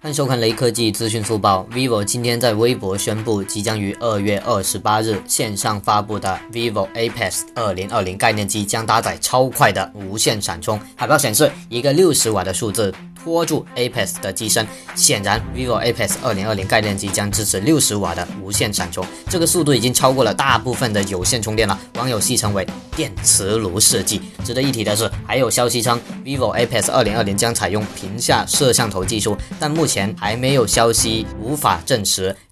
欢迎收看雷科技资讯速报。vivo 今天在微博宣布，即将于二月二十八日线上发布的 vivo Apex 二零二零概念机将搭载超快的无线闪充。海报显示一个六十瓦的数字拖住 Apex 的机身，显然 vivo Apex 2020概念机将支持六十瓦的无线闪充。这个速度已经超过了大部分的有线充电了，网友戏称为电磁炉设计。值得一提的是，还有消息称 vivo Apex 2020将采用屏下摄像头技术，但目前还没有消息，无法证实。